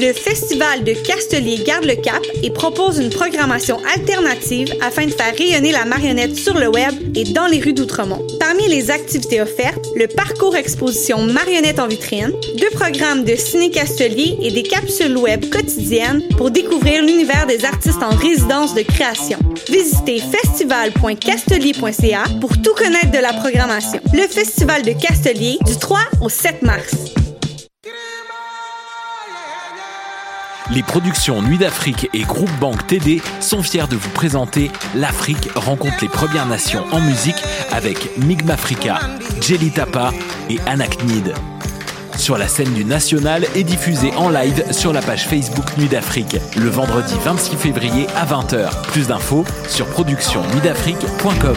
Le Festival de Castelier garde le cap et propose une programmation alternative afin de faire rayonner la marionnette sur le web et dans les rues d'Outremont. Parmi les activités offertes, le parcours exposition Marionnette en vitrine, deux programmes de ciné-castelier et des capsules web quotidiennes pour découvrir l'univers des artistes en résidence de création. Visitez festival.castelier.ca pour tout connaître de la programmation. Le Festival de Castelier du 3 au 7 mars. Les productions Nuit d'Afrique et Groupe Banque TD sont fiers de vous présenter L'Afrique rencontre les Premières Nations en musique avec Migma Africa, Jelly Tapa et Anaknid. Sur la scène du National et diffusée en live sur la page Facebook Nuit d'Afrique le vendredi 26 février à 20h. Plus d'infos sur productionnuitdafrique.com.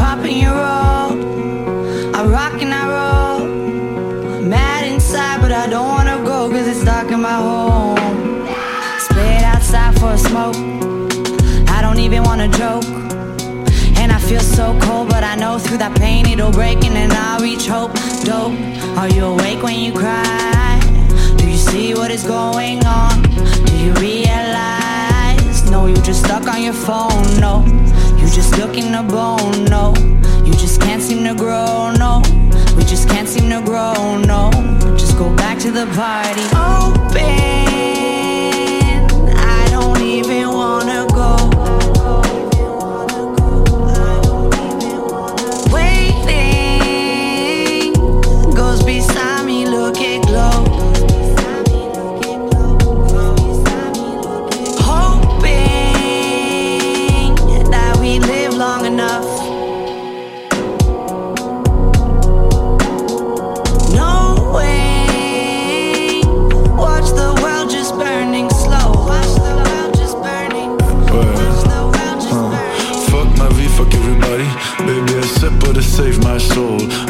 pop and you roll. I rock and I roll. I'm mad inside, but I don't wanna go, cause it's dark in my home. Split outside for a smoke. I don't even wanna joke. And I feel so cold, but I know through that pain it'll break, and then I'll reach hope. Dope, are you awake when you cry? Do you see what is going on? Do you realize? No, you're just stuck on your phone, no just looking to bone. No, you just can't seem to grow. No, we just can't seem to grow. No, just go back to the party. Open, I don't even wanna go.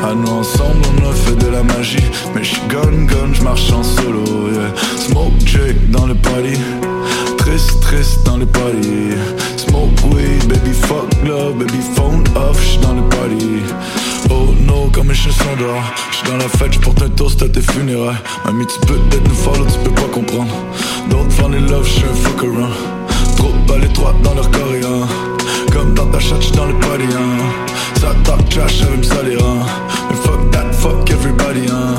À nous ensemble on a fait de la magie. Mais je gun gun, je marche en solo yeah. Smoke Jake dans le party Triste triste dans le party Smoke weed, baby fuck love Baby phone off, j'suis dans le party Oh no, comme un chien s'endort J'suis dans la fête, j'porte un toast à tes funérailles. Mamie tu peux peut-être nous follow, tu peux pas comprendre. D'autres fans les love, j'suis un fuck around. Trop pas trois dans leur coréen Comme dans ta chatte, j'suis dans le party hein. Ça trash, elle me salir hein. Mais fuck that, fuck everybody hein.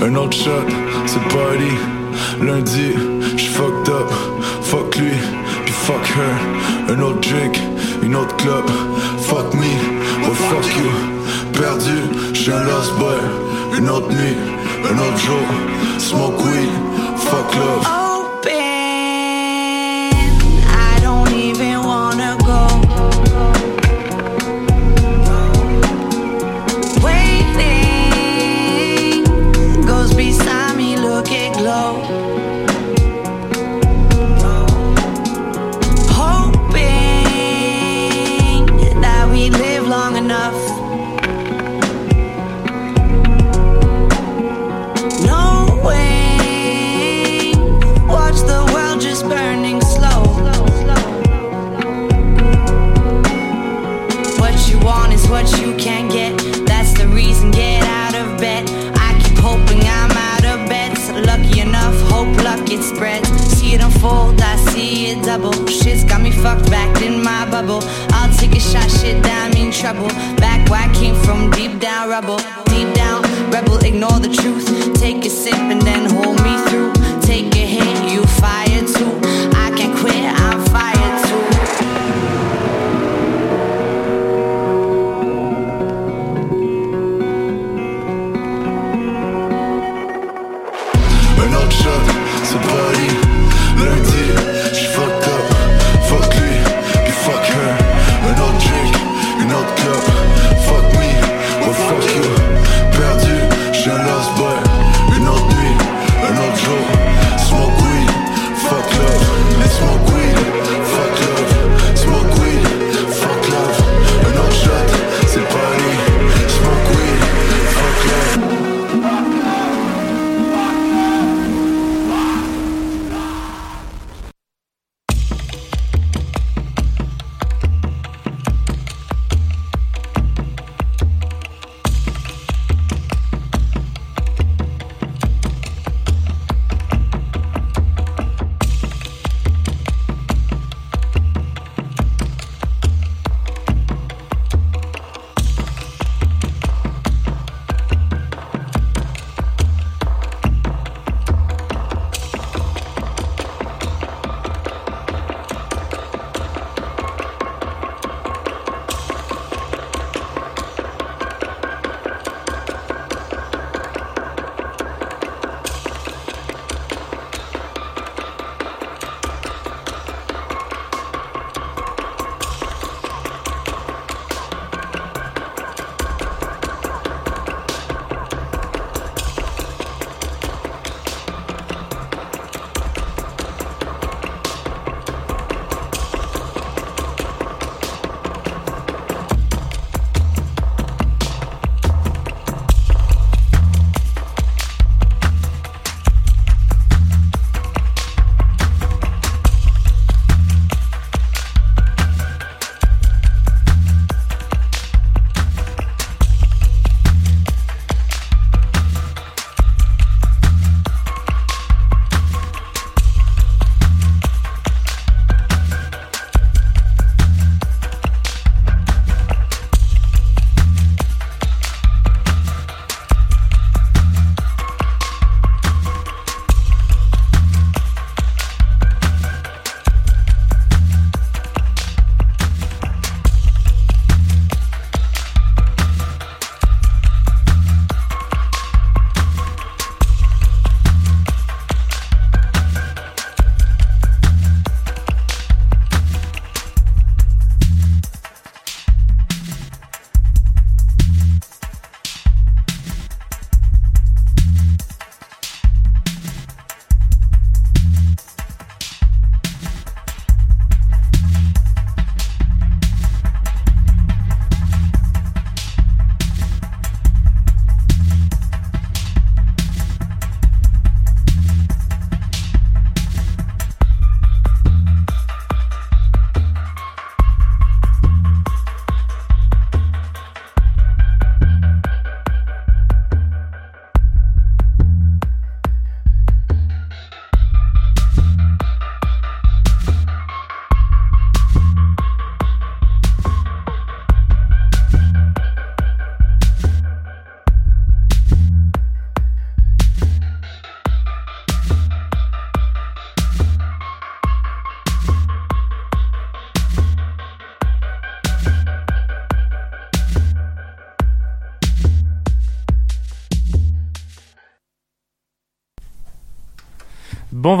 Un autre shot, c'est party. Lundi, j'suis fucked up. Fuck lui, puis fuck her. Un autre drink, une autre club Fuck me, oh fuck you. Perdu, j'suis un lost boy. Une autre nuit, un autre jour. Smoke weed, fuck love fucked back in my bubble. I'll take a shot, shit down, mean trouble. Back where I came from, deep down rubble, deep down rebel. Ignore the truth, take a sip and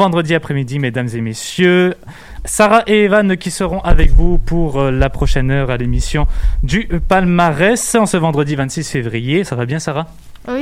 vendredi après-midi, mesdames et messieurs. Sarah et Evan qui seront avec vous pour euh, la prochaine heure à l'émission du palmarès en ce vendredi 26 février. Ça va bien, Sarah?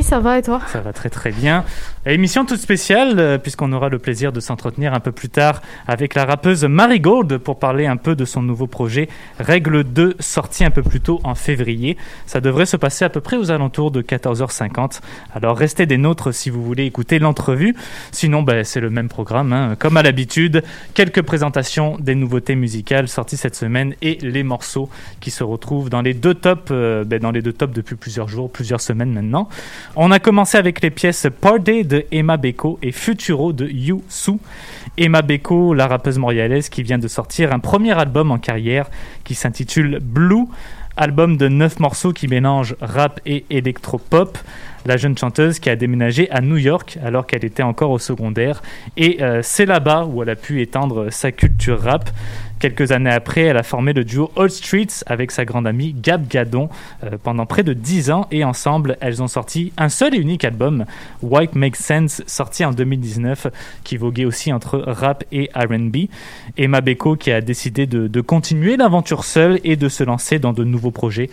Ça va et toi? Ça va très très bien. Émission toute spéciale euh, puisqu'on aura le plaisir de s'entretenir un peu plus tard avec la rappeuse Marigold pour parler un peu de son nouveau projet Règle 2 sorti un peu plus tôt en février. Ça devrait se passer à peu près aux alentours de 14h50. Alors restez des nôtres si vous voulez écouter l'entrevue. Sinon, ben, c'est le même programme. hein. Comme à l'habitude, quelques présentations des nouveautés musicales sorties cette semaine et les morceaux qui se retrouvent dans les deux tops, euh, ben, dans les deux tops depuis plusieurs jours, plusieurs semaines maintenant. On a commencé avec les pièces Party de Emma Beko et Futuro de Yu Su. Emma Beko, la rappeuse montréalaise qui vient de sortir un premier album en carrière qui s'intitule Blue album de 9 morceaux qui mélangent rap et électropop. La jeune chanteuse qui a déménagé à New York alors qu'elle était encore au secondaire. Et euh, c'est là-bas où elle a pu étendre sa culture rap. Quelques années après, elle a formé le duo Old Streets avec sa grande amie Gab Gadon euh, pendant près de 10 ans et ensemble, elles ont sorti un seul et unique album, White Makes Sense, sorti en 2019, qui voguait aussi entre rap et RB. Emma Beko qui a décidé de continuer l'aventure seule et de se lancer dans de nouveaux projets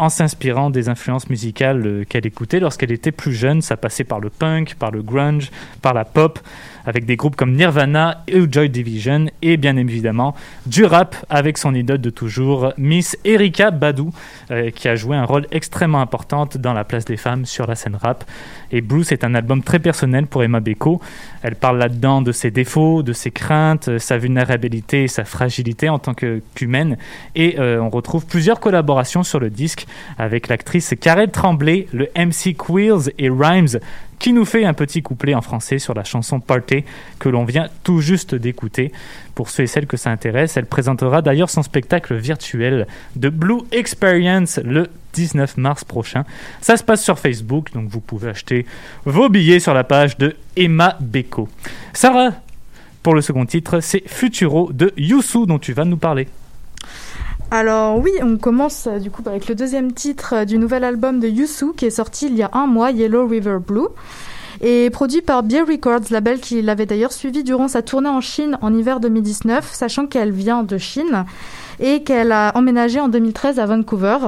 en s'inspirant des influences musicales euh, qu'elle écoutait lorsqu'elle était plus jeune. Ça passait par le punk, par le grunge, par la pop avec des groupes comme Nirvana et Joy Division, et bien évidemment du rap avec son idole de toujours, Miss Erika Badu, euh, qui a joué un rôle extrêmement important dans la place des femmes sur la scène rap. Et Bruce est un album très personnel pour Emma Beko. Elle parle là-dedans de ses défauts, de ses craintes, euh, sa vulnérabilité sa fragilité en tant qu'humaine. Et euh, on retrouve plusieurs collaborations sur le disque avec l'actrice Karel Tremblay, le MC Quills et Rhymes, qui nous fait un petit couplet en français sur la chanson Party que l'on vient tout juste d'écouter. Pour ceux et celles que ça intéresse, elle présentera d'ailleurs son spectacle virtuel de Blue Experience le 19 mars prochain. Ça se passe sur Facebook, donc vous pouvez acheter vos billets sur la page de Emma Beko. Sarah, pour le second titre, c'est Futuro de Youssou dont tu vas nous parler. Alors oui, on commence euh, du coup avec le deuxième titre euh, du nouvel album de Yusu qui est sorti il y a un mois, Yellow River Blue, et produit par Beer Records, label qui l'avait d'ailleurs suivi durant sa tournée en Chine en hiver 2019, sachant qu'elle vient de Chine et qu'elle a emménagé en 2013 à Vancouver.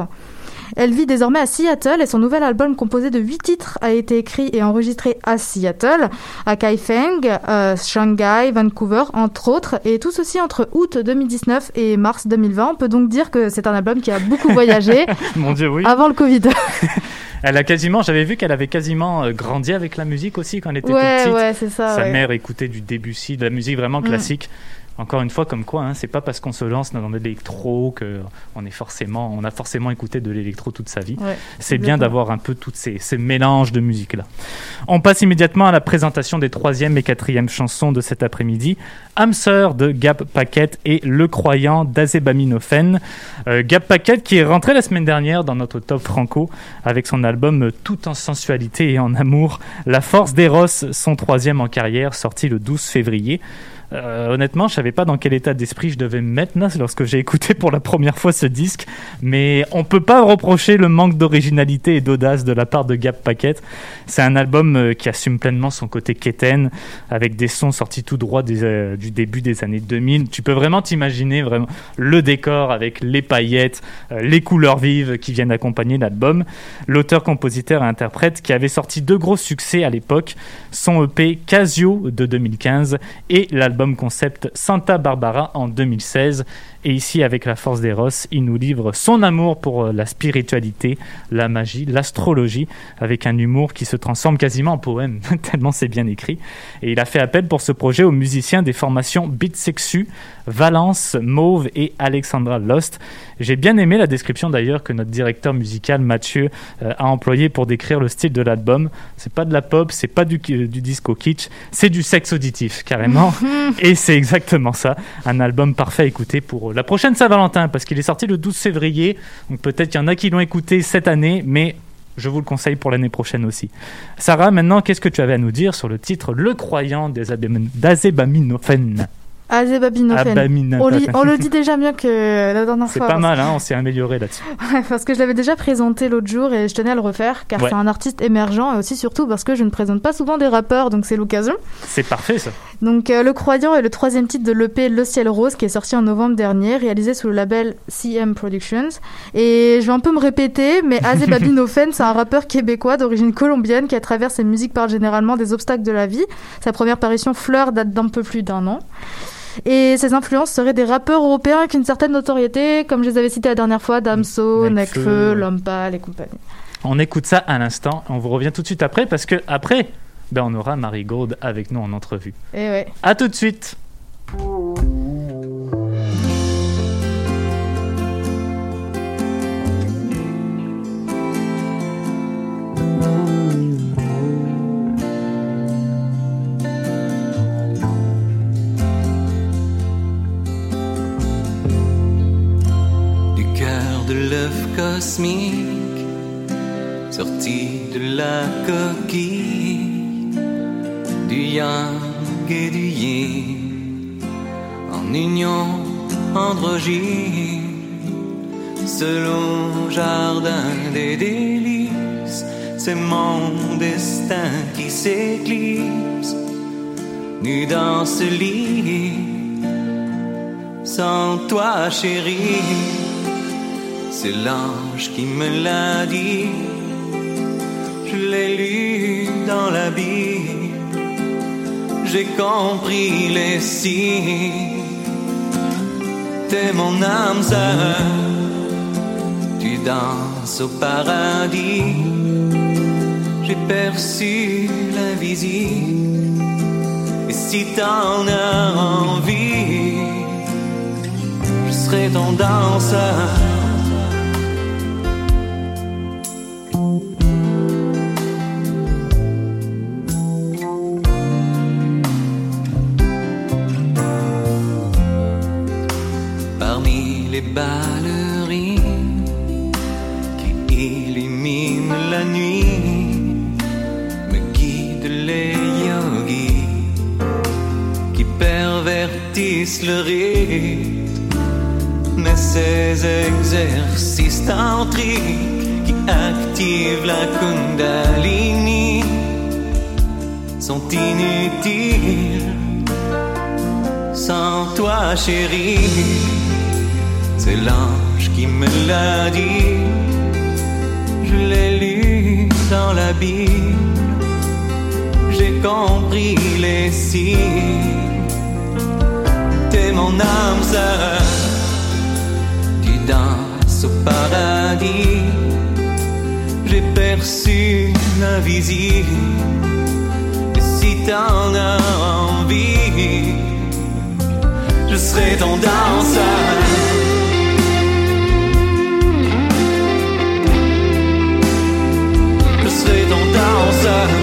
Elle vit désormais à Seattle et son nouvel album composé de huit titres a été écrit et enregistré à Seattle, à Kaifeng, euh, Shanghai, Vancouver, entre autres, et tout ceci entre août 2019 et mars 2020. On peut donc dire que c'est un album qui a beaucoup voyagé Mon Dieu, oui. avant le Covid. Elle a quasiment, j'avais vu qu'elle avait quasiment euh, grandi avec la musique aussi quand elle était ouais, toute petite. ouais, c'est ça. Sa ouais. mère écoutait du Debussy, de la musique vraiment Mm. classique. Encore une fois, comme quoi, hein, c'est pas parce qu'on se lance dans de l'électro que on est forcément, on a forcément écouté de l'électro toute sa vie. Ouais, C'est bien d'avoir un peu tous ces, ces mélanges de musique là. On passe immédiatement à la présentation des troisième et quatrième chansons de cet après-midi. Hamster de Gap Packet et Le Croyant d'Azebaminofen. Euh, Gap Packet qui est rentré la semaine dernière dans notre top franco avec son album Tout en sensualité et en amour. La Force d'Eros, son troisième en carrière, sorti le 12 février. Euh, honnêtement, je savais pas dans quel état d'esprit je devais me mettre lorsque j'ai écouté pour la première fois ce disque, mais on peut pas reprocher le manque d'originalité et d'audace de la part de Gap Packet. C'est un album euh, qui assume pleinement son côté quétaine, avec des sons sortis tout droit euh, du début des années 2000. Tu peux vraiment t'imaginer vraiment le décor avec les paillettes, les couleurs vives qui viennent accompagner l'album. L'auteur, compositeur et interprète qui avait sorti deux gros succès à l'époque, son EP Casio de 2015 et l'album concept Santa Barbara en 2016. Et ici, avec la force d'Eros, il nous livre son amour pour euh, la spiritualité, la magie, l'astrologie, avec un humour qui se transforme quasiment en poème, tellement c'est bien écrit. Et il a fait appel pour ce projet aux musiciens des formations Beat Sexu, Valence, Mauve et Alexandra Lost. J'ai bien aimé la description d'ailleurs que notre directeur musical Mathieu euh, a employé pour décrire le style de l'album. C'est pas de la pop, c'est pas du, du disco kitsch, c'est du sexe auditif carrément. et c'est exactement ça, un album parfait à écouter pour la prochaine Saint-Valentin parce qu'il est sorti le 12 février. Donc peut-être qu'il y en a qui l'ont écouté cette année, mais je vous le conseille pour l'année prochaine aussi. Sarah, maintenant, qu'est-ce que tu avais à nous dire sur le titre Le Croyant des Abaminofen. On, le dit déjà mieux que la dernière C'est fois. pas parce- mal, hein, on s'est amélioré là-dessus. Ouais, parce que je l'avais déjà présenté l'autre jour et je tenais à le refaire car Ouais. c'est un artiste émergent et aussi surtout parce que je ne présente pas souvent des rappeurs donc c'est l'occasion. C'est parfait ça. Donc euh, Le Croyant est le troisième titre de l'EP Le Ciel Rose qui est sorti en novembre dernier, réalisé sous le label CM Productions. Et je vais un peu me répéter, mais Azebabinofen c'est un rappeur québécois d'origine colombienne qui à travers ses musiques parle généralement des obstacles de la vie. Sa première parution Fleur date d'un peu plus d'un an. Et ses influences seraient des rappeurs européens avec une certaine notoriété, comme je les avais cités la dernière fois, Damso, Nekfeu. Lompal et compagnie. On écoute ça à l'instant. On vous revient tout de suite après parce que après, ben, on aura Marie Gourde avec nous en entrevue. Et ouais. À tout de suite. De l'œuf cosmique sorti de la coquille du yang et du yin en union androgyne selon jardin des délices c'est mon destin qui s'éclipse nu dans ce lit sans toi chérie c'est l'ange qui me l'a dit je l'ai lu dans la Bible, j'ai compris les signes. T'es mon âme sœur, tu danses au paradis. J'ai perçu l'invisible, et si t'en as envie, je serai ton danseur. Ballerines qui illuminent la nuit, me guident les yogis qui pervertissent le rythme, mais ces exercices tantriques qui activent la kundalini sont inutiles. Sans toi chérie c'est l'ange qui me l'a dit. Je l'ai lu dans la Bible. J'ai compris les signes. T'es mon âme sœur. Tu danses au paradis. J'ai perçu l'invisible. Et si t'en as envie, je serai ton danseur. desire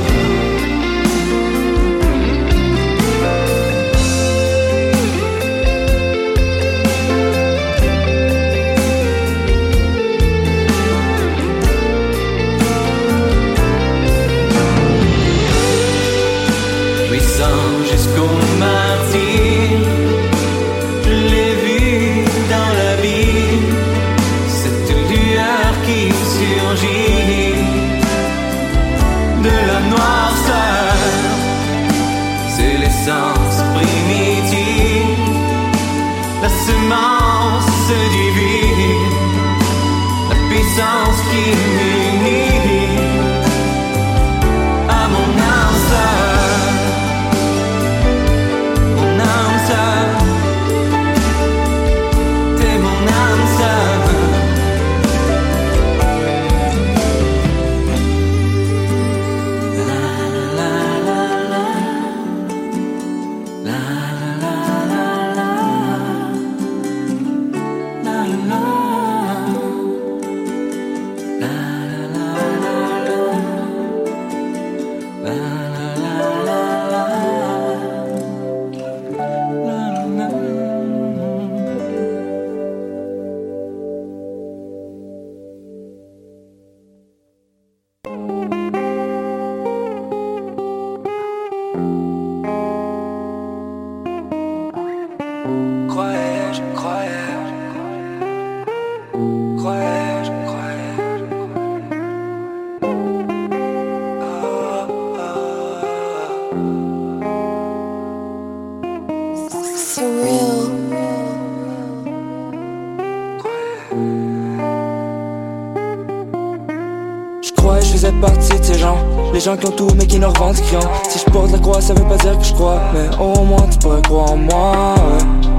Les gens qui ont tout mais qui ne revendent rien. Si je porte la croix ça veut pas dire que je crois. Mais au moins tu pourrais croire en moi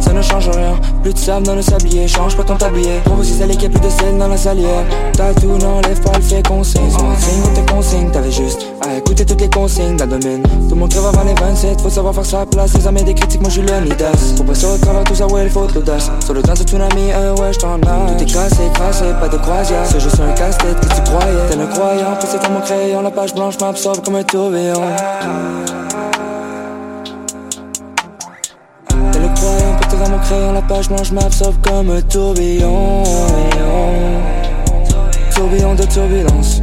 Ça ne change rien. Plus de sable dans le sablier Change pas ton tablier. Pour aussi salé qu'il y a plus de sel dans la salière. T'as tout n'enlève pas le fait qu'on signe signe ou tes consignes T'avais juste à écouter toutes les consignes d'un domaine. Tout le monde crève avant les 27 Faut savoir faire sa place. Les amis des critiques moi je le Nidas Pour passer au travers tout ça ouais il faut de l'audace. Sur le temps de tsunami euh ouais j't'en ai. Tout est cassé, crassé, pas de croisière. C'est juste un casse-tête que tu croyais. T'es le croyant, poussé comme mon crayon La page blanche m'absorbe comme un tourbillon. T'es le croyant, porté dans mon crayon La page blanche m'absorbe comme un tourbillon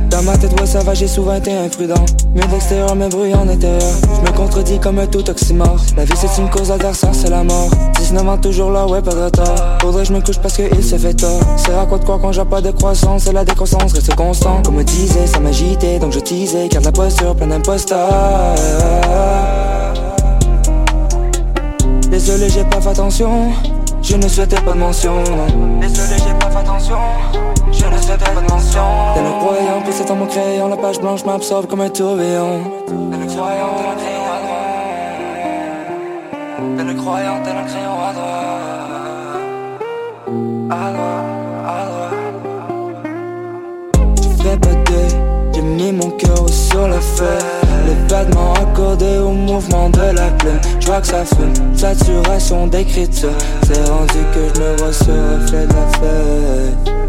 Dans ma tête, ouais, ça va, j'ai souvent été imprudent. Mieux d'extérieur, mais bruyant en intérieur. Je me contredis comme un tout oxymore. La vie, c'est une cause adversaire, c'est la mort. 19 ans, toujours là, ouais, pas de retard. Faudrait que je me couche parce qu'il se fait tort. C'est à quoi de croire quand j'ai pas de croissance? C'est la décroissance, reste constant. Comme me disait, ça m'agitait, donc je teasais. Garde la posture, plein d'imposteurs. Désolé, j'ai pas fait attention. Je ne souhaitais pas de mention. Désolé, j'ai pas fait attention. Tel un croyant, poussé dans mon crayon. La page blanche m'absorbe comme un tourbillon. Tel un croyant, tel un crayon à droite. Tel un croyant, tel un crayon à droite. À droite, à droite. Je ferai pas de j'ai mis mon cœur sur le feu. Les vêtements accordés au mouvement de la plume. Je vois que ça fume, saturation d'écriture. C'est rendu que je me vois le reflet de la feuille.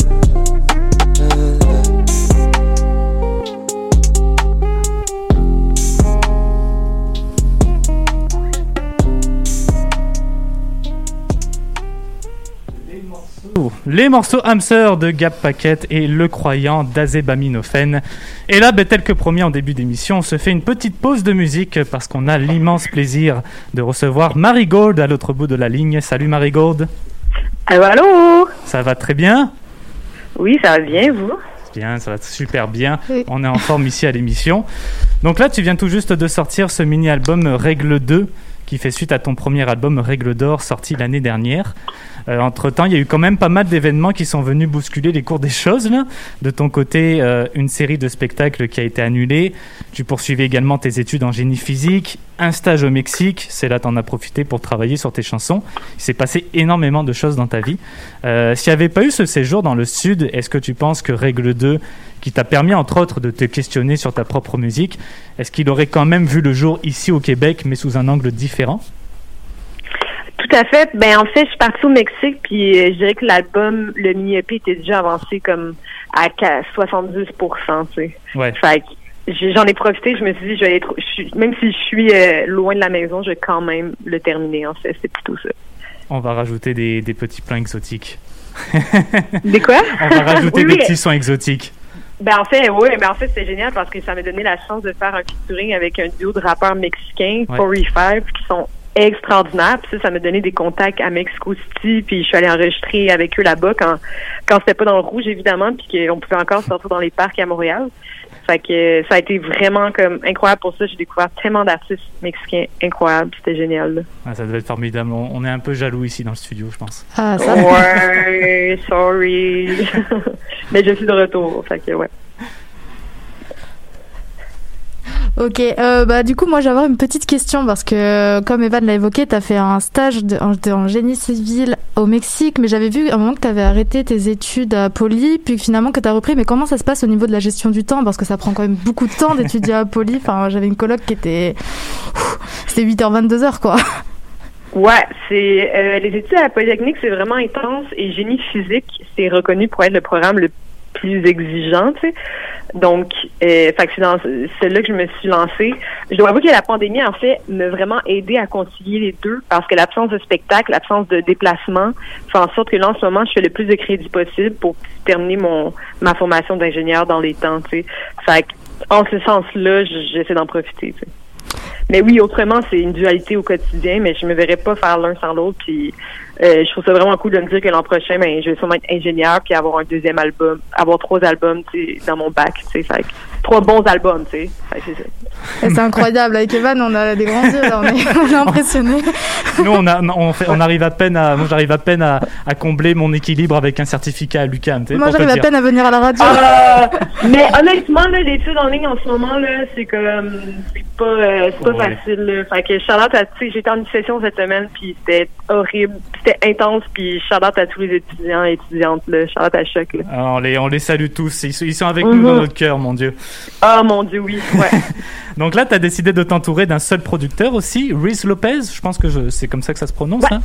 Les morceaux Hamster de Gap Packet et Le Croyant d'Azebaminophène. Et là, ben, tel que promis en début d'émission, on se fait une petite pause de musique parce qu'on a l'immense plaisir de recevoir Marie Gold à l'autre bout de la ligne. Salut Marie Gold. Allô, allô Ça va très bien? Oui, ça va bien, vous? Bien, ça va super bien. On est en forme ici à l'émission. Donc là, tu viens tout juste de sortir ce mini-album Règle 2 qui fait suite à ton premier album Règle d'Or sorti l'année dernière. Euh, entre-temps, il y a eu quand même pas mal d'événements qui sont venus bousculer les cours des choses. Là. De ton côté, euh, une série de spectacles qui a été annulée. Tu poursuivais également tes études en génie physique, un stage au Mexique. C'est là que tu en as profité pour travailler sur tes chansons. Il s'est passé énormément de choses dans ta vie. Euh, S'il n'y avait pas eu ce séjour dans le Sud, est-ce que tu penses que Règle 2, qui t'a permis entre autres de te questionner sur ta propre musique, est-ce qu'il aurait quand même vu le jour ici au Québec, mais sous un angle différent? Tout à fait. Ben en fait, je suis partie au Mexique, puis euh, je dirais que l'album, le mini EP était déjà avancé comme à 70 tu sais. Ouais. Fait j'en ai profité. Je me suis dit, je vais être, je suis- même si je suis euh, loin de la maison, je vais quand même le terminer. En fait, c'est plutôt ça. On va rajouter des, des petits plans exotiques. Des quoi? On va rajouter Oui, des petits sons exotiques. Ben en fait, oui, ben en fait c'est génial parce que ça m'a donné la chance de faire un featuring avec un duo de rappeurs mexicains, Ouais. 45, qui sont extraordinaires. Puis ça, ça m'a donné des contacts à Mexico City, puis je suis allée enregistrer avec eux là-bas quand quand c'était pas dans le rouge évidemment, puis qu'on pouvait encore sortir dans les parcs à Montréal. Fait que ça a été vraiment comme incroyable pour ça. J'ai découvert tellement d'artistes mexicains incroyables. C'était génial. là. Ah, ça devait être formidable. On, on est un peu jaloux ici dans le studio, je pense. Ah, ça. Ouais, sorry. Mais je suis de retour. Fait que ouais. Ok, euh, bah du coup moi j'avais une petite question parce que comme Evan l'a évoqué, tu as fait un stage de- en, de- en génie civil au Mexique, mais j'avais vu à un moment que tu avais arrêté tes études à Poly, puis finalement que tu as repris. Mais comment ça se passe au niveau de la gestion du temps? Parce que ça prend quand même beaucoup de temps d'étudier à Poly. Enfin, j'avais une coloc qui était... C'était 8h, 22h quoi. Ouais, c'est euh, les études à la Polytechnique, c'est vraiment intense et génie physique, c'est reconnu pour être le programme le plus exigeant. Donc, euh, c'est dans celui-là que je me suis lancée. Je dois avouer que la pandémie, en fait, m'a vraiment aidé à concilier les deux parce que l'absence de spectacle, l'absence de déplacement fait en sorte que là, en ce moment, je fais le plus de crédits possible pour terminer mon ma formation d'ingénieur dans les temps, tu. Fait que, en ce sens-là, j'essaie d'en profiter. Mais oui, autrement, c'est une dualité au quotidien, mais je me verrais pas faire l'un sans l'autre. Puis euh, je trouve ça vraiment cool de me dire que l'an prochain, ben, je vais sûrement être ingénieur puis avoir un deuxième album, avoir trois albums, dans mon bac, fait trois bons albums, tu sais. C'est incroyable, avec Evan on a des grands yeux là, on est, on est impressionnés. Nous, on, a, on, fait- on arrive à peine à, moi, j'arrive à peine à, à combler mon équilibre avec un certificat à sais, Moi j'arrive à peine à venir à la radio. Ah, mais honnêtement, là, l'étude en ligne en ce moment, là, c'est comme, c'est pas, euh, c'est pas Ouais. facile, là. Fait que Charlotte, tu sais, j'étais en une session cette semaine, puis c'était horrible, c'était intense, puis Charlotte à tous les étudiants et étudiantes, là. Charlotte à choc, là. Ah, on, les, on les salue tous. Ils, sont- ils sont avec nous dans notre cœur, mon Dieu. Oh mon dieu, oui, ouais. Donc là, tu as décidé de t'entourer d'un seul producteur aussi, Reese Lopez. Je pense que je- c'est comme ça que ça se prononce. Ouais. hein.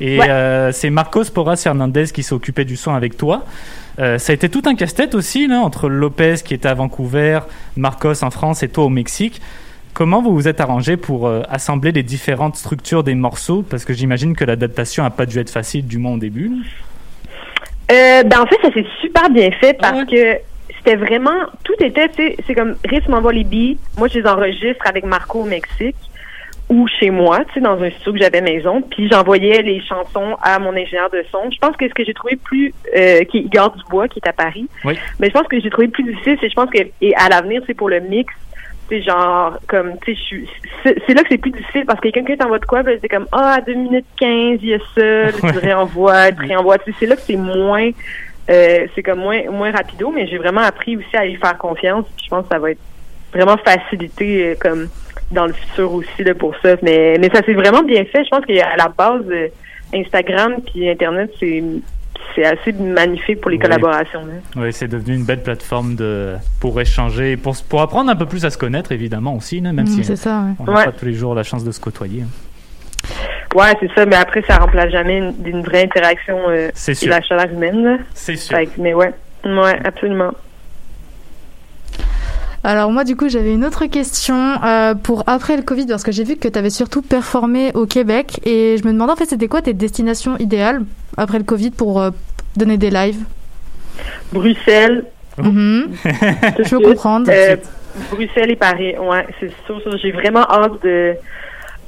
Et Ouais. euh, c'est Marcos Porras Hernandez qui s'est occupé du son avec toi. Euh, ça a été tout un casse-tête aussi, là, entre Lopez qui était à Vancouver, Marcos en France et toi au Mexique. Comment vous vous êtes arrangé pour euh, assembler les différentes structures des morceaux? Parce que j'imagine que l'adaptation a pas dû être facile, du moins au début. ben en fait, ça s'est super bien fait parce que c'était vraiment, tout était, tu sais, c'est comme, Rhys m'envoie les beats, moi je les enregistre avec Marco au Mexique ou chez moi, tu sais, dans un studio que j'avais maison, puis j'envoyais les chansons à mon ingénieur de son. Je pense que ce que j'ai trouvé plus, euh, qui est Igor Dubois, qui est à Paris, Oui. mais je pense que j'ai trouvé plus difficile, c'est je pense que, et à l'avenir, c'est pour le mix, c'est genre, comme, tu sais, je suis- c'est là que c'est plus difficile parce que quelqu'un t'envoie de quoi, là, c'est comme, ah, à 2 minutes 15, il y a ça, tu réenvoies, tu réenvoies. Tu sais, c'est là que c'est moins, euh, c'est comme moins, moins rapido, mais j'ai vraiment appris aussi à y faire confiance, puis je pense que ça va être vraiment facilité, euh, comme, dans le futur aussi, là, pour ça. Mais, mais ça s'est vraiment bien fait. Je pense qu'à la base, euh, Instagram puis Internet, c'est, c'est assez magnifique pour les Oui. collaborations, là. Oui, c'est devenu une belle plateforme de, pour échanger, pour, pour apprendre un peu plus à se connaître, évidemment, aussi, là, même Mm, si c'est ça, ouais. on n'a Ouais. pas tous les jours la chance de se côtoyer. hein. Ouais, c'est ça, mais après, ça remplace jamais une, une vraie interaction euh, et la chaleur humaine. C'est sûr. Fait mais ouais, ouais, absolument. Alors moi du coup j'avais une autre question euh, pour après le Covid parce que j'ai vu que tu avais surtout performé au Québec et je me demandais en fait c'était quoi tes destinations idéales après le Covid pour euh, donner des lives? Bruxelles, Mhm. Je peux comprendre. euh, Bruxelles et Paris, ouais, c'est sûr. sûr. J'ai vraiment hâte de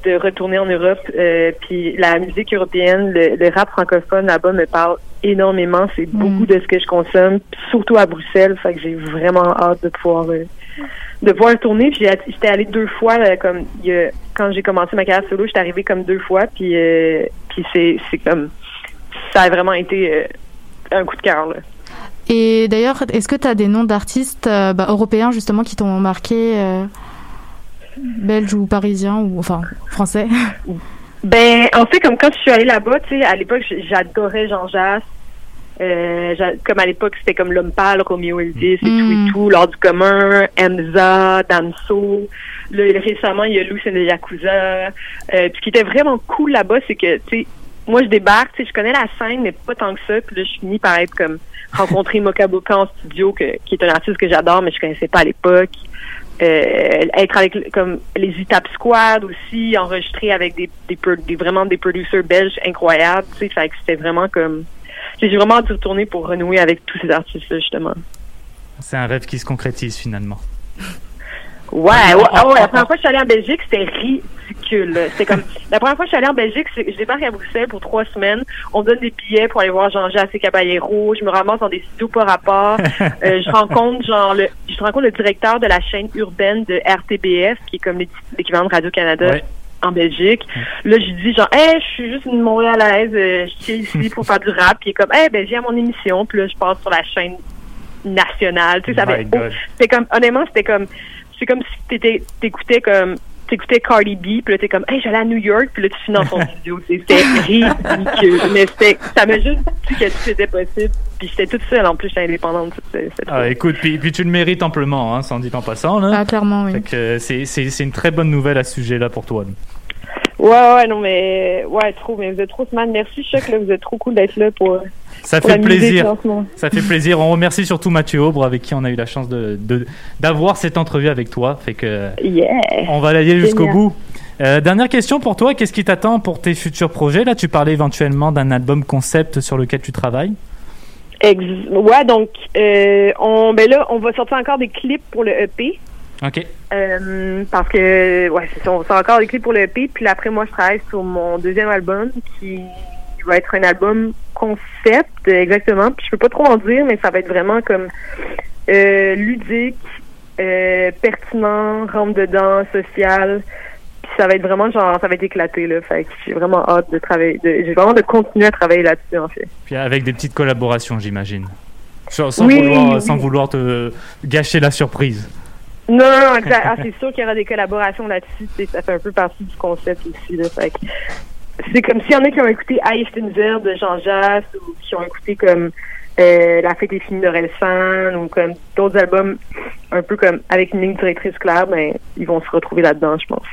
de retourner en Europe. euh, puis la musique européenne, le, le rap francophone là-bas me parle énormément. C'est beaucoup de ce que je consomme, surtout à Bruxelles. Fait que j'ai vraiment hâte de pouvoir euh, de pouvoir tourner. Puis j'étais allée deux fois, là, comme il y a- quand j'ai commencé ma carrière solo, j'étais arrivée comme deux fois. Puis euh, puis c'est c'est comme ça a vraiment été euh, un coup de cœur là. Et d'ailleurs est-ce que tu as des noms d'artistes euh, bah, européens justement qui t'ont marqué belges ou parisiens ou enfin français Ben, en fait, comme quand je suis allée là-bas, tu sais, à l'époque, j'adorais Jean Jass. Euh, j'a- comme à l'époque, c'était comme L'Homme pâle, Romeo Elvis et tout et tout, L'Ordre du commun, Emza, Damso. Là, récemment, il y a Lucien de Yakuza. Euh, puis ce qui était vraiment cool là-bas, c'est que, tu sais, moi, je débarque, tu sais, je connais la scène, mais pas tant que ça. Puis là, je finis par être comme rencontrer Moka Boka en studio, que, qui est un artiste que j'adore, mais je connaissais pas à l'époque. Euh, être avec comme les Utap Squad aussi, enregistré avec des, des, pro- des- vraiment des producers belges incroyables, tu sais, fait que c'était vraiment comme j'ai vraiment de retourner pour renouer avec tous ces artistes-là, justement. C'est un rêve qui se concrétise finalement. Ouais, ouais, ouais, la première fois que je suis allée en Belgique, c'était ridicule. C'était comme la première fois que je suis allée en Belgique, c'est- je débarque à Bruxelles pour trois semaines. On me donne des billets pour aller voir Jean-Jacques Caballero. Je me ramasse dans des studios par rapport. Euh, je rencontre genre le, je rencontre le directeur de la chaîne urbaine de RTBF, qui est comme l'équ- l'équivalent de Radio Canada. Ouais. en Belgique. Là, je dis genre, hey, je suis juste une Montréalaise, euh, je suis ici pour faire du rap. Puis il est comme, hey, ben viens à mon émission. Puis là, je passe sur la chaîne nationale. Tu sais, ça avait c'était comme honnêtement c'était comme c'est comme si t'étais t'écoutais comme t'écoutais Cardi B puis là t'es comme hey j'allais à New York puis là tu finis dans ton studio c'était ridicule mais c'était ça m'a juste dit que tout était possible puis j'étais toute seule en plus j'étais indépendante toute cette, cette Ah, écoute, puis, puis tu le mérites amplement, hein, sans dit en passant. Là. Ah, clairement, oui. Euh, c'est, c'est, c'est une très bonne nouvelle à ce sujet-là pour toi. ouais ouais non mais ouais trop mais vous êtes trop smart merci Chuck là vous êtes trop cool d'être là pour Ça fait plaisir. Ça fait plaisir. On remercie surtout Mathieu Aubre avec qui on a eu la chance de, d'avoir cette entrevue avec toi. Fait que yeah on va l'aller jusqu'au bout. Euh, dernière question pour toi. Qu'est-ce qui t'attend pour tes futurs projets? Là, tu parlais éventuellement d'un album concept sur lequel tu travailles. Ex- ouais donc euh, on ben là on va sortir encore des clips pour le EP Ok. Euh, parce que, ouais, c'est ça, on sort encore des clips pour le EP. Puis après, moi, je travaille sur mon deuxième album qui va être un album concept, exactement. Puis je peux pas trop en dire, mais ça va être vraiment comme euh, ludique, euh, pertinent, rentre dedans, social. Puis ça va être vraiment genre, ça va être éclaté, là. Fait que j'ai vraiment hâte de travailler, j'ai vraiment de continuer à travailler là-dessus, en fait. Puis avec des petites collaborations, j'imagine. Sans, sans Oui, vouloir, oui. sans vouloir te gâcher la surprise. Non, non, non. Ah, c'est sûr qu'il y aura des collaborations là-dessus. Ça fait un peu partie du concept aussi. Là, fait c'est comme s'il y en a qui ont écouté Einsteinzer de Jean Jass ou qui ont écouté comme euh, La fête est finie d'Orelsan ou comme d'autres albums un peu comme avec une ligne directrice claire, ben ils vont se retrouver là-dedans, je pense.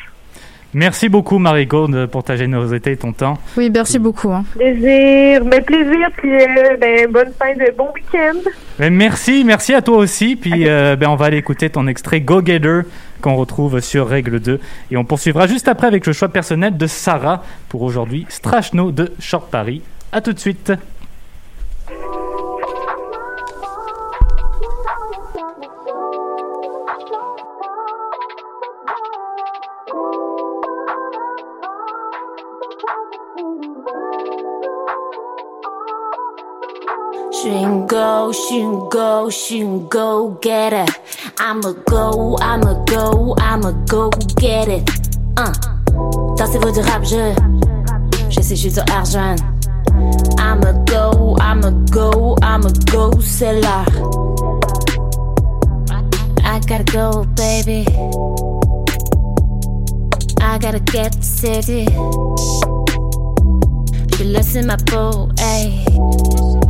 Merci beaucoup, Marie-Gaude, pour ta générosité et ton temps. Oui, merci beaucoup. hein. Plaisir, ben plaisir, puis euh, ben bonne fin de bon week-end. Ben, merci, merci à toi aussi. Puis euh, ben, on va aller écouter ton extrait Go Getter qu'on retrouve sur Règle 2. Et on poursuivra juste après avec le choix personnel de Sarah pour aujourd'hui Strachno de Short Paris. À tout de suite. Go, shoot go, shoot go get it. I'ma go, I'ma go, I'ma go get it. Uh. Dansez-vous du rap, je, je sais, je suis argent. I'ma go, I'ma go, I'ma go, c'est. I gotta go, baby. I gotta get city. Je laisse ma peau, hey.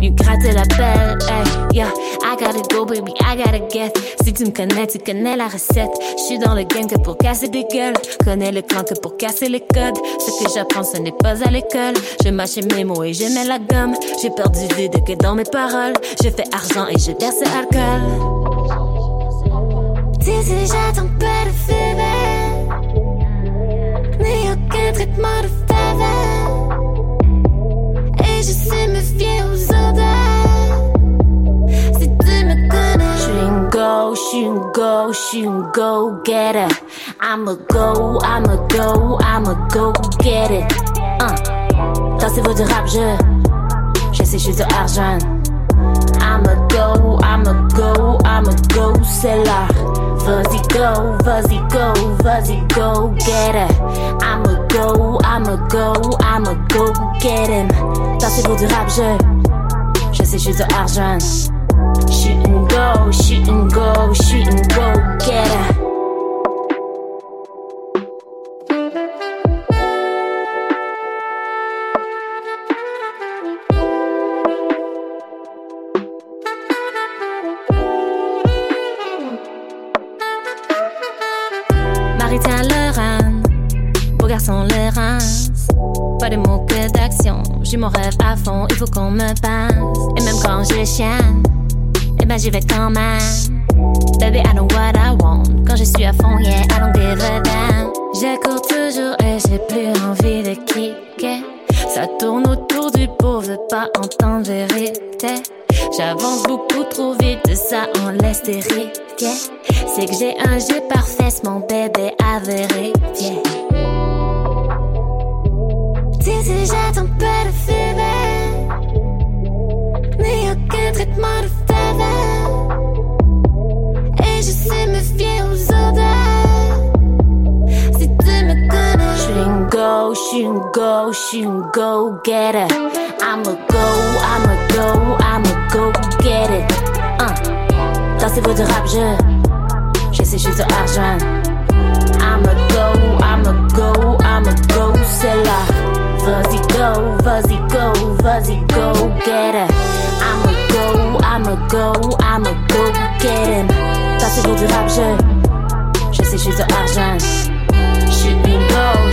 You gratter la belle, hey, yeah. I gotta go, baby, I gotta get. Si tu me connais, tu connais la recette. Je suis dans le game que pour casser des gueules. Connais le plan que pour casser les codes. Ce que j'apprends, ce n'est pas à l'école. Je mâche mes mots et je mets la gomme. J'ai perdu vide que dans mes paroles. Je fais argent et je verse alcool. Si j'attends pas de fever, ni aucun traitement de faveur. Et je sais me fier aux odeurs. Go, shoot go, shoot go, get it. I'ma go, I'ma go, I'ma go get it. Uh. Dansez-vous du rap, je, je sais, je suis argent. I'ma go, I'ma go, I'ma go, c'est l'heure. Vas-y go, vas-y go, vas-y go, get it. I'ma go, I'ma go, I'ma go, get him. Dansez-vous du rap, je, je sais, je suis argent. Go, shoot and go, shoot and go, get it. Marie tient le beau garçon le rince. Pas de mots que d'action, j'ai mon rêve à fond, il faut qu'on me passe. Et même quand je chienne, ben j'y vais quand même. Baby, I know what I want. Quand je suis à fond, yeah, I don't give a damn. Je cours toujours et j'ai plus envie de cliquer. Ça tourne autour du pot, veux pas entendre vérité. J'avance beaucoup trop vite, ça en laisse hériter. C'est que j'ai un jeu parfait, mon bébé à vérifier. Si, si j'attends pas de fever, ni aucun traitement de faveur. Et je sais me fier aux odeurs. Si tu me connais, shoot go, shoot go, shoot go, get it. I'ma go, I'ma go, I'ma go, get it. Uh. Dansez-vous du rap, je, je sais, je suis argent. I'ma go, I'ma go, I'ma go, c'est là. Vas-y go, vas-y go, vas-y go, get it. I'ma go, I'ma go, I'ma go, get him. Dansez-vous du rap, je, je sais, je suis argent. Shoot and go,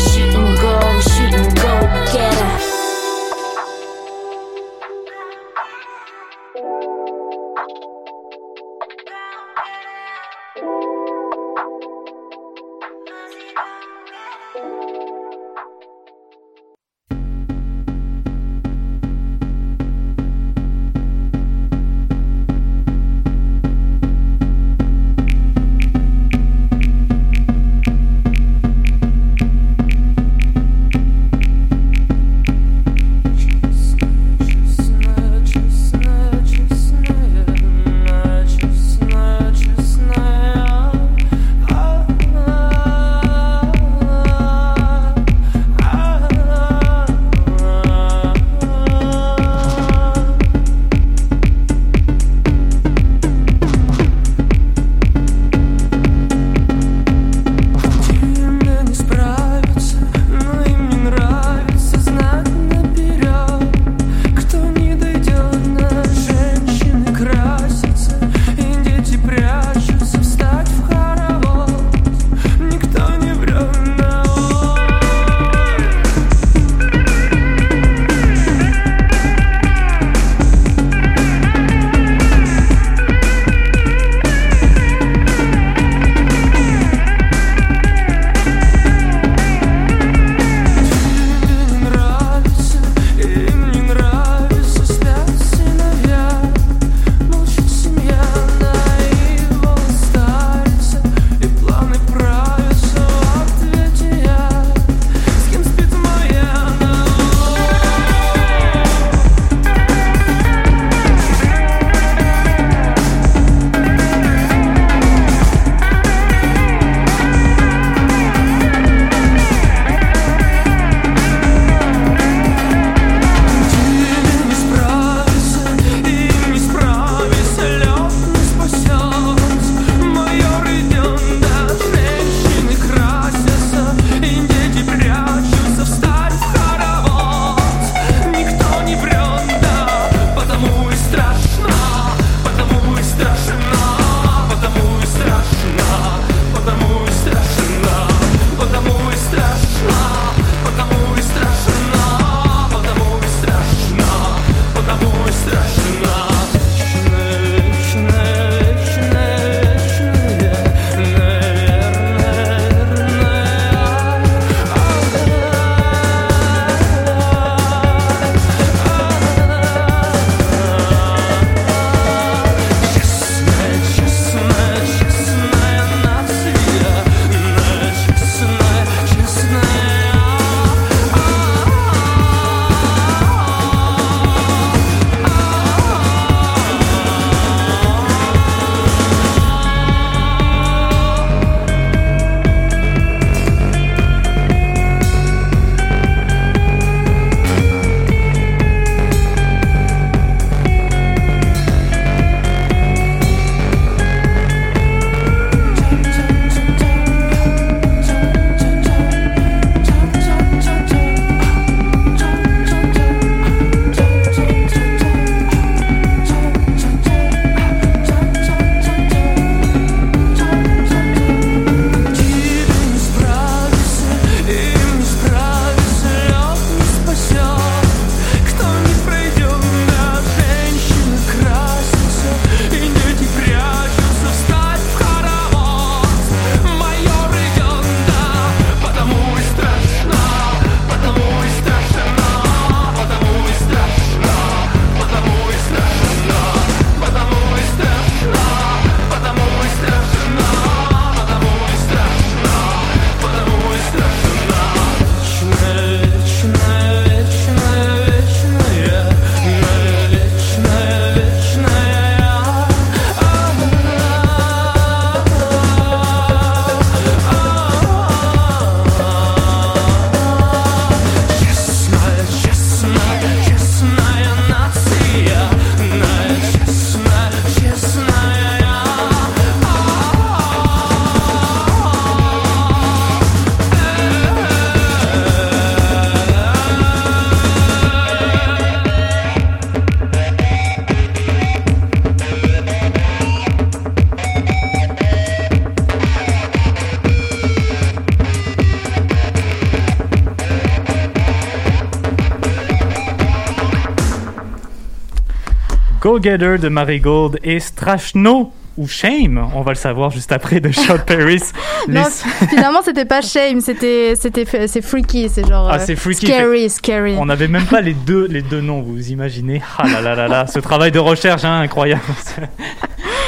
Go Getter de Marigold et Strashno ou Shame, on va le savoir juste après de Shot Paris. Non, Les- finalement, c'était pas shame, c'était, c'était, c'est freaky, c'est genre. Ah, euh, c'est freaky. Scary, scary. On n'avait même pas les deux, les deux noms, vous vous imaginez Ah là là là là, ce travail de recherche, hein, incroyable.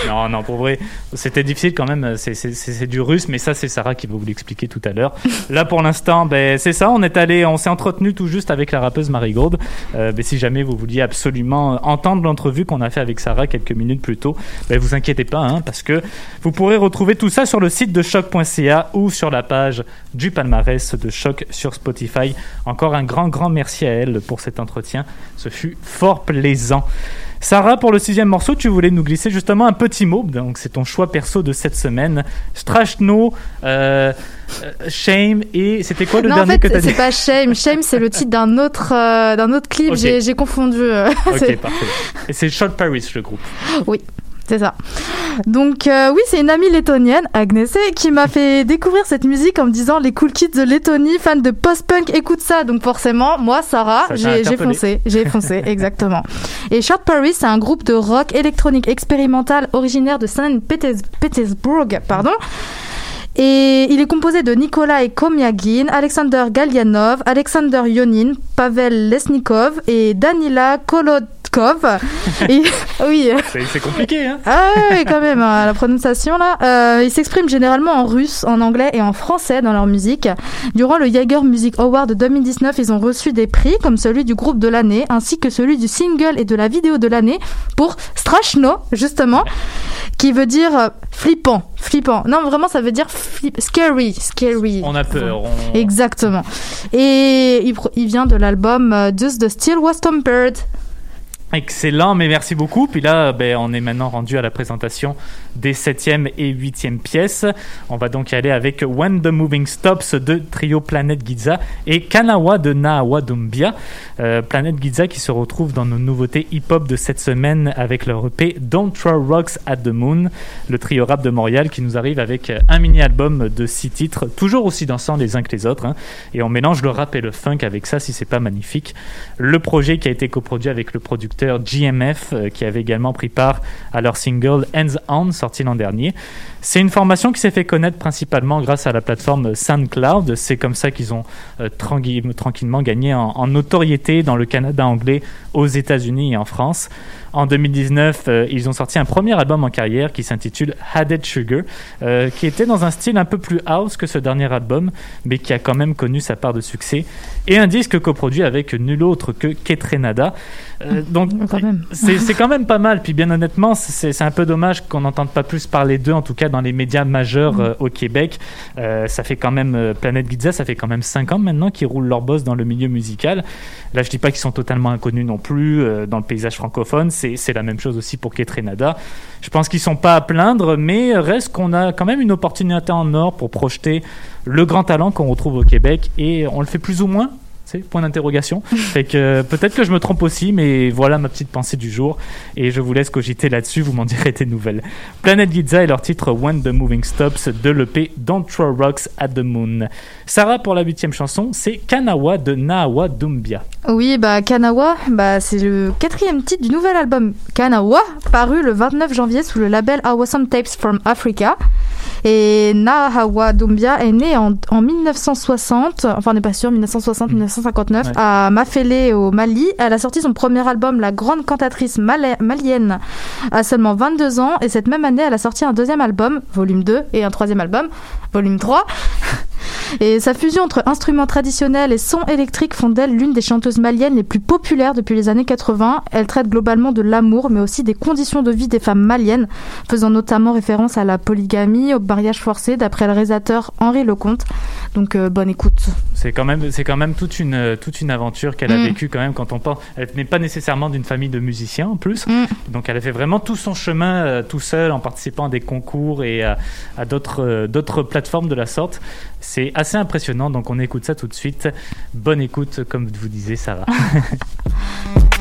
non, non, pour vrai, c'était difficile quand même, c'est, du russe, mais ça c'est Sarah qui va vous l'expliquer tout à l'heure. Là pour l'instant, ben, c'est ça, on est allé, on s'est entretenu tout juste avec la rappeuse Marigold. Euh, ben, si jamais vous vouliez absolument entendre l'entrevue qu'on a fait avec Sarah quelques minutes plus tôt, ben, vous inquiétez pas, hein, parce que vous pourrez retrouver tout ça sur le site de choc.ca ou sur la page du palmarès de Choc sur Spotify. Encore un grand, grand merci à elle pour cet entretien. Ce fut fort plaisant. Sarah, pour le sixième morceau, tu voulais nous glisser justement un petit mot. Donc, c'est ton choix perso de cette semaine. Strashno, euh, euh, Shame et c'était quoi le non, en dernier fait, que dit c'est pas Shame. Shame, c'est le titre d'un autre, euh, d'un autre clip. J'ai, confondu. euh, c'est- Ok, parfait. Et c'est Shot Paris, le groupe. Oui, c'est ça. Donc euh, oui, c'est une amie lettonienne, Agnese, qui m'a fait découvrir cette musique en me disant les cool kids de Lettonie, fans de post-punk, écoute ça. Donc forcément, moi, Sarah, j'ai foncé, j'ai foncé, exactement. Et Short Paris, c'est un groupe de rock électronique expérimental originaire de Saint-Pétersbourg, pardon. Et il est composé de Nikolai Komiagin, Alexander Galianov, Alexander Yonin, Pavel Lesnikov et Danila Et- oui. C'est compliqué, hein Ah ouais, quand même, hein, la prononciation là. Euh, ils s'expriment généralement en russe, en anglais et en français dans leur musique. Durant le Jaeger Music Award de 2019, ils ont reçu des prix comme celui du groupe de l'année, ainsi que celui du single et de la vidéo de l'année pour Strashno, justement, qui veut dire euh, flippant, flippant. Non, vraiment, ça veut dire flip- scary, scary. On a peur. on- Exactement. Et il, il vient de l'album euh, Just the Still Was Stompered. Excellent, mais merci beaucoup. Puis là, ben, on est maintenant rendu à la présentation des septième et huitième pièces. On va donc aller avec When the Moving Stops de Trio Planet Giza et Kanawa de Naawa Dumbia. Euh, Planet Giza qui se retrouve dans nos nouveautés hip-hop de cette semaine avec leur EP Don't Throw Rocks at the Moon, le trio rap de Montréal qui nous arrive avec un mini-album de six titres, toujours aussi dansants les uns que les autres. hein. Et on mélange le rap et le funk avec ça, si c'est pas magnifique. Le projet qui a été coproduit avec le producteur GMF, euh, qui avait également pris part à leur single Hands On, sorti l'an dernier. C'est une formation qui s'est fait connaître principalement grâce à la plateforme SoundCloud. C'est comme ça qu'ils ont euh, tranqui- tranquillement gagné en, en notoriété dans le Canada anglais, aux États-Unis et en France. En 2019, euh, ils ont sorti un premier album en carrière qui s'intitule Added Sugar, euh, qui était dans un style un peu plus house que ce dernier album, mais qui a quand même connu sa part de succès. Et un disque coproduit avec nul autre que Ketrenada. Euh, donc, c'est quand même pas mal. Puis bien honnêtement, c'est un peu dommage qu'on n'entende pas plus parler d'eux, en tout cas dans les médias majeurs euh, au Québec. Euh, ça fait quand même, euh, Planète Giza, ça fait quand même 5 ans maintenant qu'ils roulent leur boss dans le milieu musical. Là, je dis pas qu'ils sont totalement inconnus non plus dans le paysage francophone. C'est c'est la même chose aussi pour Ketrenada. Je pense qu'ils sont pas à plaindre, mais reste qu'on a quand même une opportunité en or pour projeter le grand talent qu'on retrouve au Québec et on le fait plus ou moins. C'est point d'interrogation. fait que euh, peut-être que je me trompe aussi, mais voilà ma petite pensée du jour. Et je vous laisse cogiter là-dessus, vous m'en direz des nouvelles. Planet Giza et leur titre When the Moving Stops de l'EP Don't Throw Rocks at the Moon. Sarah, pour la huitième chanson, c'est Kanawa de Naawa Dumbia. Oui, bah Kanawa, bah, c'est le quatrième titre du nouvel album Kanawa, paru le 29 janvier sous le label Awesome Tapes from Africa. Et Nahawa Dumbia est née en, en 1960, enfin on n'est pas sûr, 1960-1959, Ouais. à Mafele au Mali. Elle a sorti son premier album, La Grande Cantatrice Mali- Malienne, à seulement 22 ans. Et cette même année, elle a sorti un deuxième album, volume 2, et un troisième album, volume 3. Et sa fusion entre instruments traditionnels et sons électriques font d'elle l'une des chanteuses maliennes les plus populaires depuis les années 80. Elle traite globalement de l'amour, mais aussi des conditions de vie des femmes maliennes, faisant notamment référence à la polygamie, au mariage forcé, d'après le réalisateur Henri Lecomte. Donc, euh, bonne écoute. C'est quand même, c'est quand même toute une, toute une aventure qu'elle a Mm. vécue quand même quand on pense. Elle n'est pas nécessairement d'une famille de musiciens en plus. Mm. Donc elle a fait vraiment tout son chemin euh, tout seul en participant à des concours et à, à d'autres, euh, d'autres plateformes de la sorte. C'est assez impressionnant. Donc on écoute ça tout de suite. Bonne écoute, comme vous disiez, Sarah.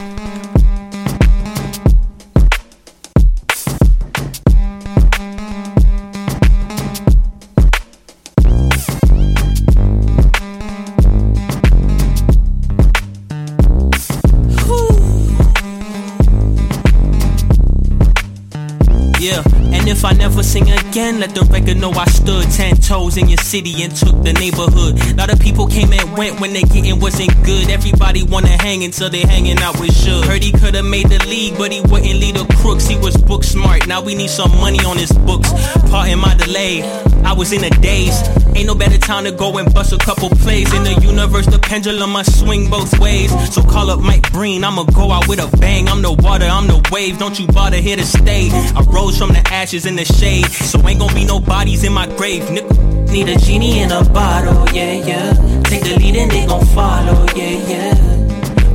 if I never sing again, let the record know I stood ten toes in your city and took the neighborhood. A lot of people came and went when they getting wasn't good. Everybody wanna hang until they hanging out with Suge. Heard he could've made the league, but he wouldn't lead the crooks. He was book smart. Now we need some money on his books. Pardon my delay. I was in a daze. Ain't no better time to go and bust a couple plays. In the universe, the pendulum must swing both ways. So call up Mike Breen, I'ma go out with a bang. I'm the water, I'm the wave. Don't you bother here to stay. I rose from the ashes in the shade. So ain't gonna be no bodies in my grave, nigga. Need a genie in a bottle, yeah, yeah. Take the lead and they gon' follow, yeah, yeah.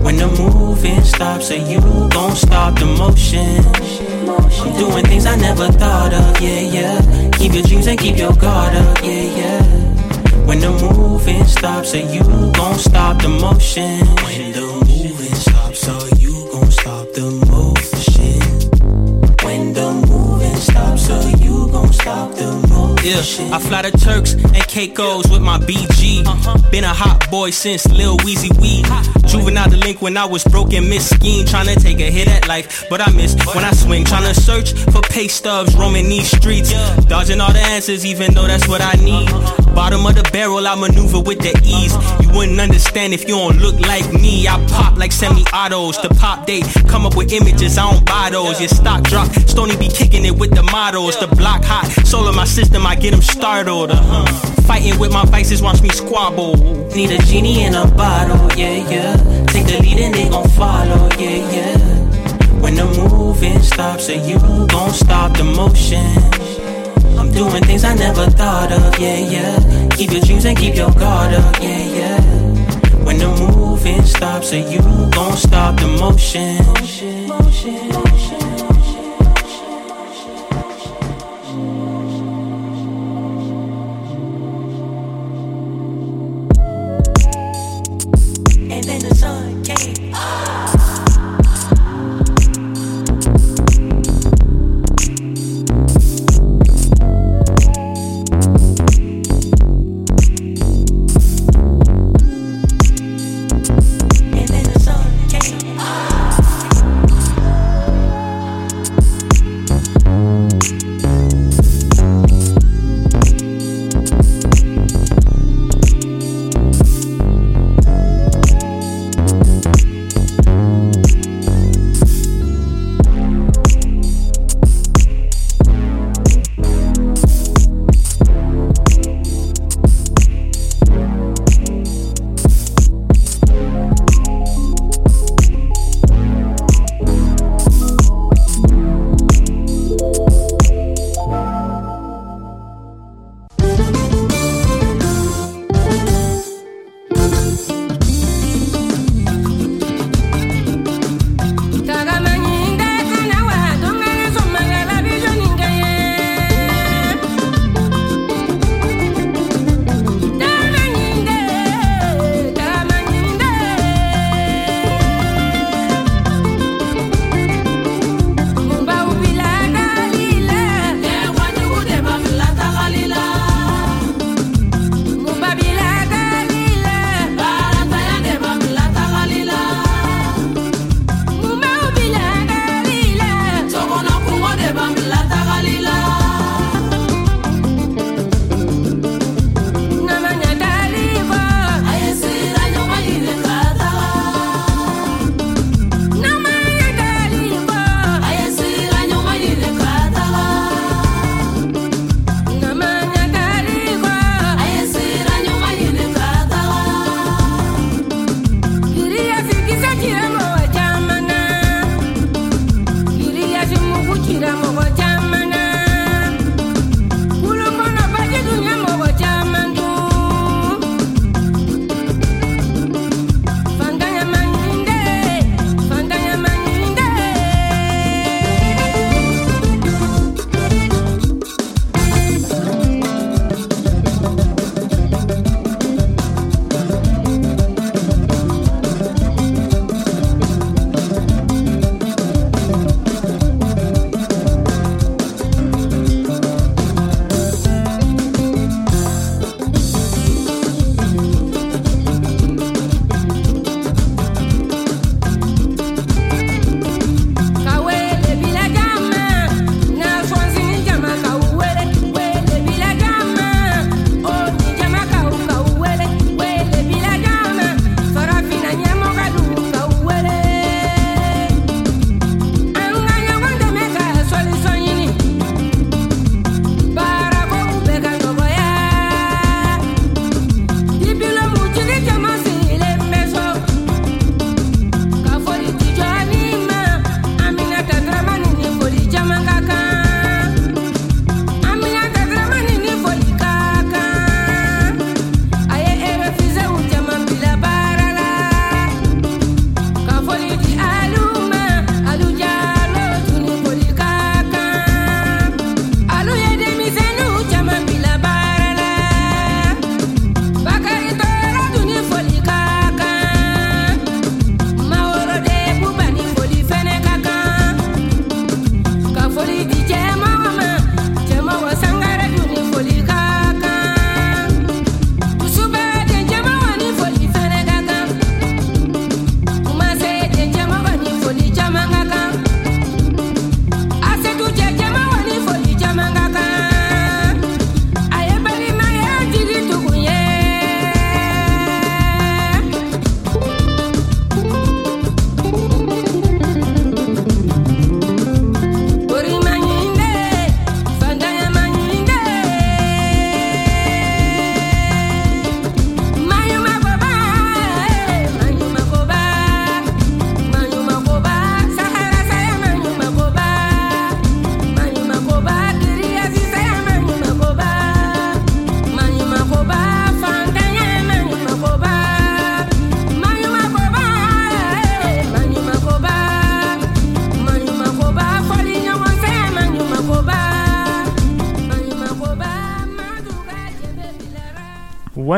When the moving stops, so you gon' stop the motion. I'm doing things I never thought of, yeah, yeah. Keep your dreams and keep your guard up, yeah, yeah. When the moving stops, so you gon' stop the motion. I fly to Turks and Caicos with my BG. Been a hot boy since Lil Weezy Wee. Juvenile delinquent, when I was broken, miss scheme, trying to take a hit at life, but I miss when I swing, trying to search for pay stubs, roaming these streets, dodging all the answers, even though that's what I need. Bottom of the barrel, I maneuver with the ease. You wouldn't understand if you don't look like me. I pop like semi-autos. The pop date come up with images, I don't buy those. Your stock drop, Stony be kicking it with the models. The block hot, soul in my system, I get them startled. Uh-huh. Fighting with my vices, watch me squabble. Need a genie in a bottle, yeah, yeah. Take the lead and they gon' follow, yeah, yeah. When the moving stops, so you gon' stop the motion. I'm doing things I never thought of, yeah, yeah. Keep your dreams and keep your guard up, yeah, yeah. When the moving stops, so you gon' stop the motion. And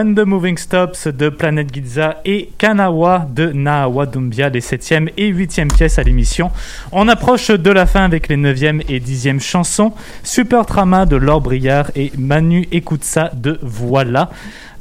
The Moving Stops de Planet Giza et Kanawa de Naawa Dumbia, les 7e et 8e pièces à l'émission. On approche de la fin avec les 9e et 10e chansons. Super Trama de Laure Briard et Manu Ekutsa de Voilà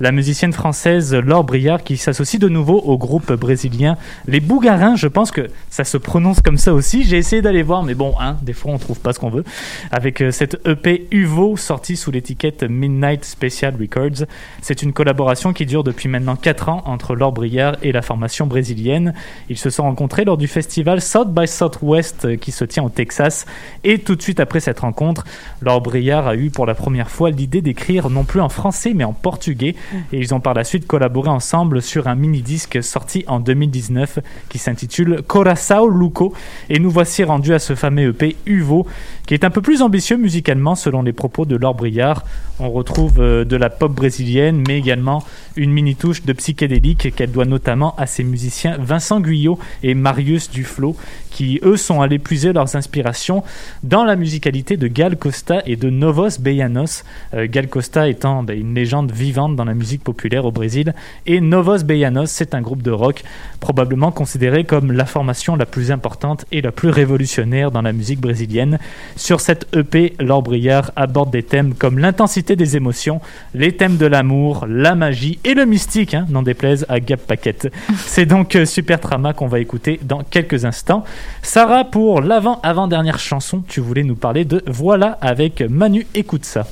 la musicienne française Laure Briard qui s'associe de nouveau au groupe brésilien Les Bougarins. Je pense que ça se prononce comme ça aussi. J'ai essayé d'aller voir, mais bon, hein, des fois on trouve pas ce qu'on veut. Avec euh, cette EP Uvo sortie sous l'étiquette Midnight Special Records. C'est une collaboration qui dure depuis maintenant 4 ans entre Laure Briard et la formation brésilienne. Ils se sont rencontrés lors du festival South by Southwest euh, qui se tient au Texas. Et tout de suite après cette rencontre, Laure Briard a eu pour la première fois l'idée d'écrire non plus en français mais en portugais et ils ont par la suite collaboré ensemble sur un mini-disque sorti en 2019 qui s'intitule Coração Luco. Et nous voici rendus à ce fameux EP Uvo qui est un peu plus ambitieux musicalement selon les propos de Laure Briard. On retrouve euh, de la pop brésilienne mais également une mini-touche de psychédélique qu'elle doit notamment à ses musiciens Vincent Guyot et Marius Duflo qui eux sont allés puiser leurs inspirations dans la musicalité de Gal Costa et de Novos Beianos. Euh, Gal Costa étant ben, une légende vivante dans la musique populaire au Brésil et Novos Beianos c'est un groupe de rock probablement considéré comme la formation la plus importante et la plus révolutionnaire dans la musique brésilienne. Sur cette EP, Laure Briard aborde des thèmes comme l'intensité des émotions, les thèmes de l'amour, la magie et le mystique, hein, n'en déplaise à Gap Paquette. C'est donc euh, Super Trama qu'on va écouter dans quelques instants. Sarah, pour l'avant-avant-dernière chanson, tu voulais nous parler de Voilà avec Manu, écoute ça.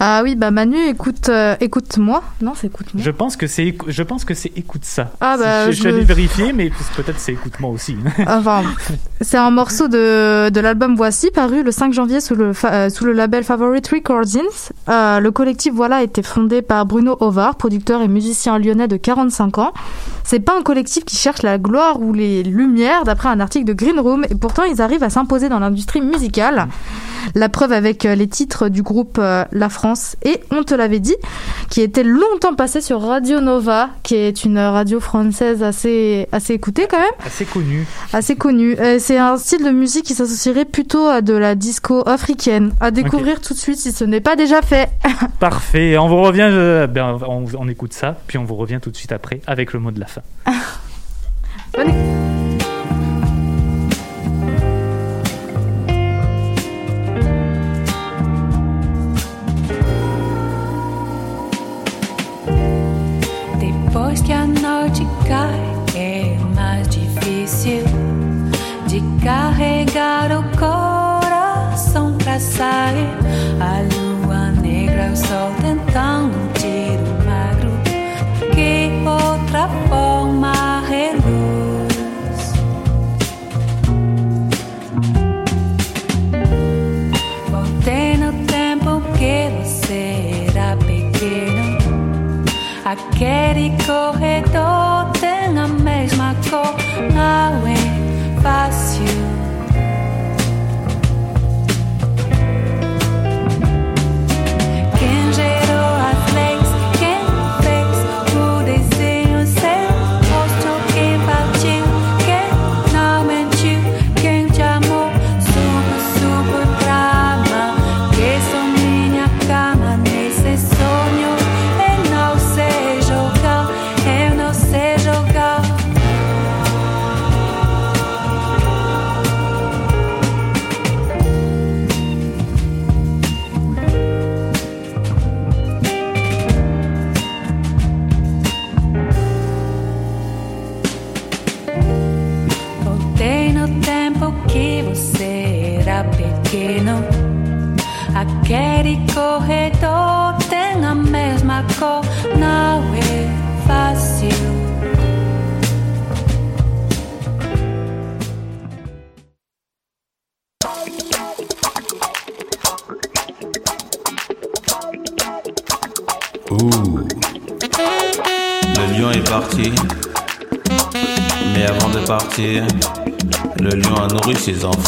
Ah oui, bah Manu, écoute, euh, écoute-moi. Non, c'est écoute-moi. Je pense que c'est je pense que c'est écoute ça. Ah bah, je, l'ai vérifié, mais peut-être c'est écoute-moi aussi. Enfin, c'est un morceau de, de l'album Voici, paru le 5 janvier sous le, euh, sous le label Favorite Recordings. Euh, le collectif Voilà a été fondé par Bruno Ovar, producteur et musicien lyonnais de 45 ans. C'est pas un collectif qui cherche la gloire ou les lumières, d'après un article de Green Room, et pourtant ils arrivent à s'imposer dans l'industrie musicale. La preuve avec euh, les titres du groupe euh, La France et On te l'avait dit, qui était longtemps passé sur Radio Nova, qui est une radio française assez, assez écoutée quand même Assez connu. assez connu. Euh, c'est un style de musique qui s'associerait plutôt à de la disco africaine. À découvrir tout de suite si ce n'est pas déjà fait. Parfait. On vous revient. ben, on, on écoute ça, puis on vous revient tout de suite après avec le mot de la fin. Depois cai, é mais difícil de carregar o coração pra sair. A lua negra, o sol tentando um tiro magro. Que outra forma reluz. Voltei no tempo que você era pequeno. Aquele corredor so nawe you. Lion a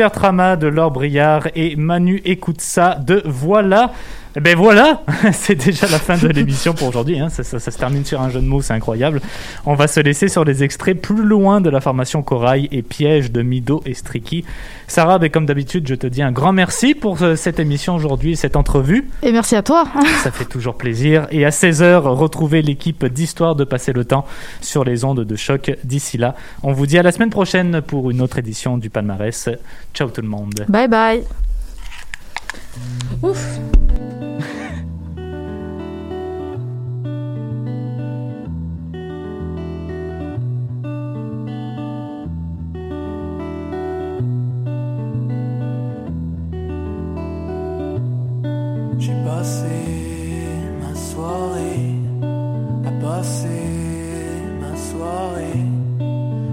Super Trama de Laure Briard et Manu écoute ça de Voilà. Eh ben voilà, c'est déjà la fin de l'émission pour aujourd'hui. hein. Ça, ça- ça se termine sur un jeu de mots, c'est incroyable. On va se laisser sur les extraits plus loin de la formation Corail et Piège de Mido et Striki. Sarah, ben, comme d'habitude, je te dis un grand merci pour euh, cette émission aujourd'hui, cette entrevue. Et merci à toi. Ça fait toujours plaisir. Et à 16h, retrouvez l'équipe d'Histoire de passer le temps sur les ondes de choc. D'ici là, on vous dit à la semaine prochaine pour une autre édition du palmarès. Ciao tout le monde. Bye bye.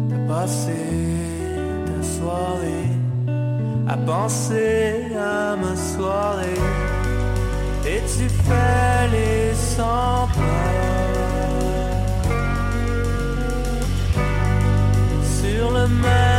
T'as passé ta soirée à penser à ma soirée. Et tu fais les sans sur le même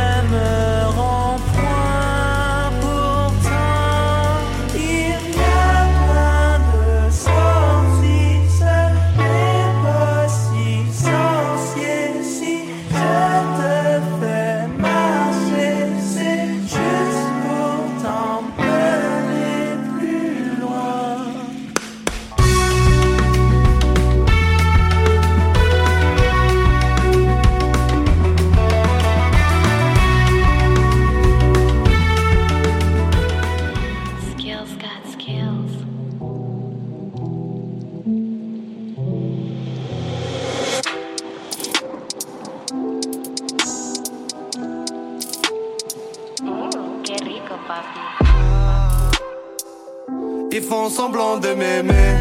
font semblant de m'aimer.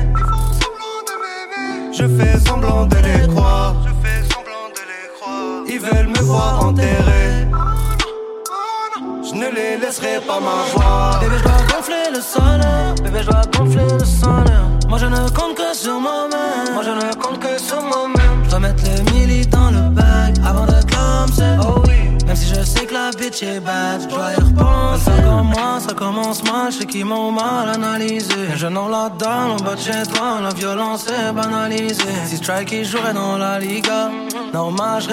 Je fais semblant de les croire. Ils veulent me voir enterré. Je ne les laisserai pas m'avoir. Bébé, je dois gonfler le salaire. Bébé, je dois gonfler le salaire. Moi, je ne compte que sur moi-même. Moi, je ne compte que sur moi-même. Je dois mettre les milli dans le bag je sais que la bitch est bad, je dois y repenser. Ça commence, ça commence mal, je sais qu'ils m'ont mal analysé. Je n'en la dalle, en bas de chez toi, la violence est banalisée. Si Strike il jouerait dans la Liga, normal, je.